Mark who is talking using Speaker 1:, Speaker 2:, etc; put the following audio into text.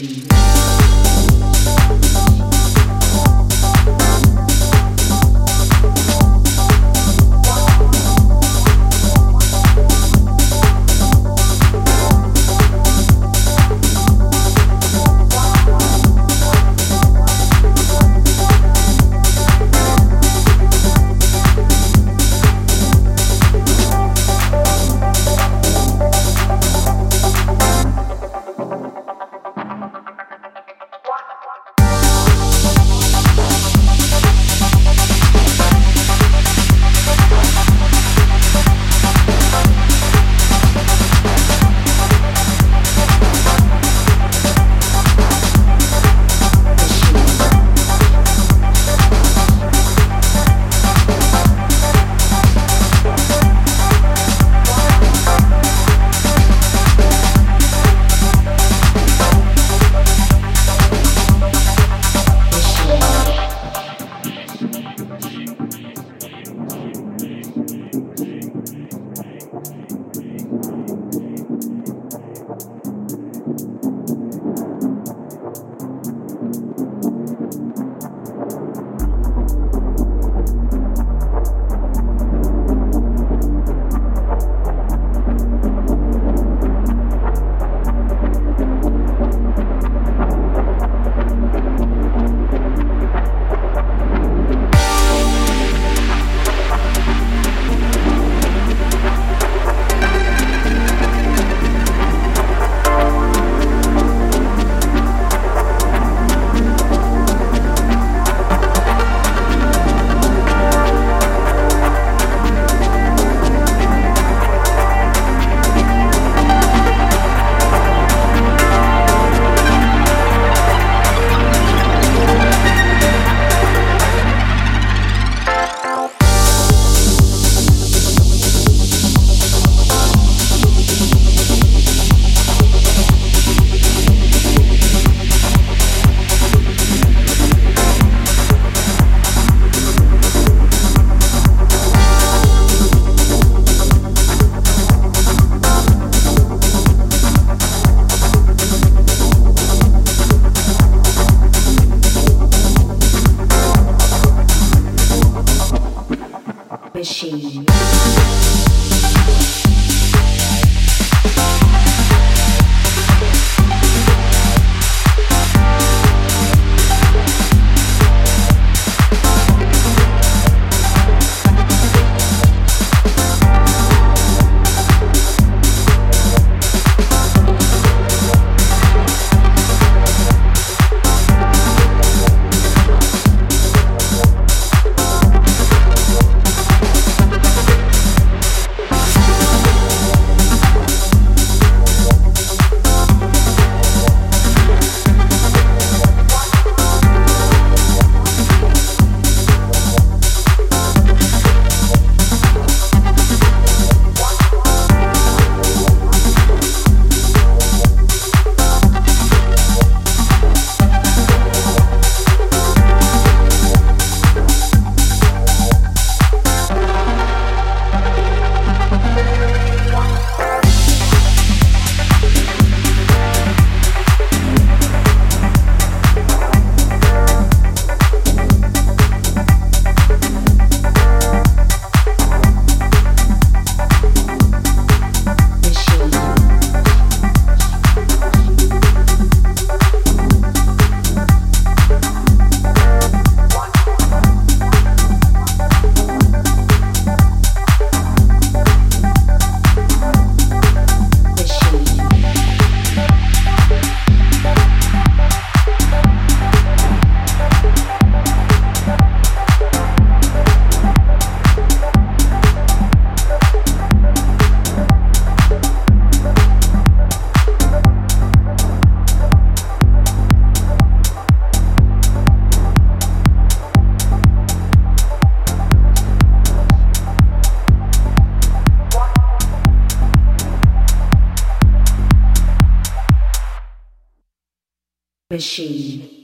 Speaker 1: free. Machine.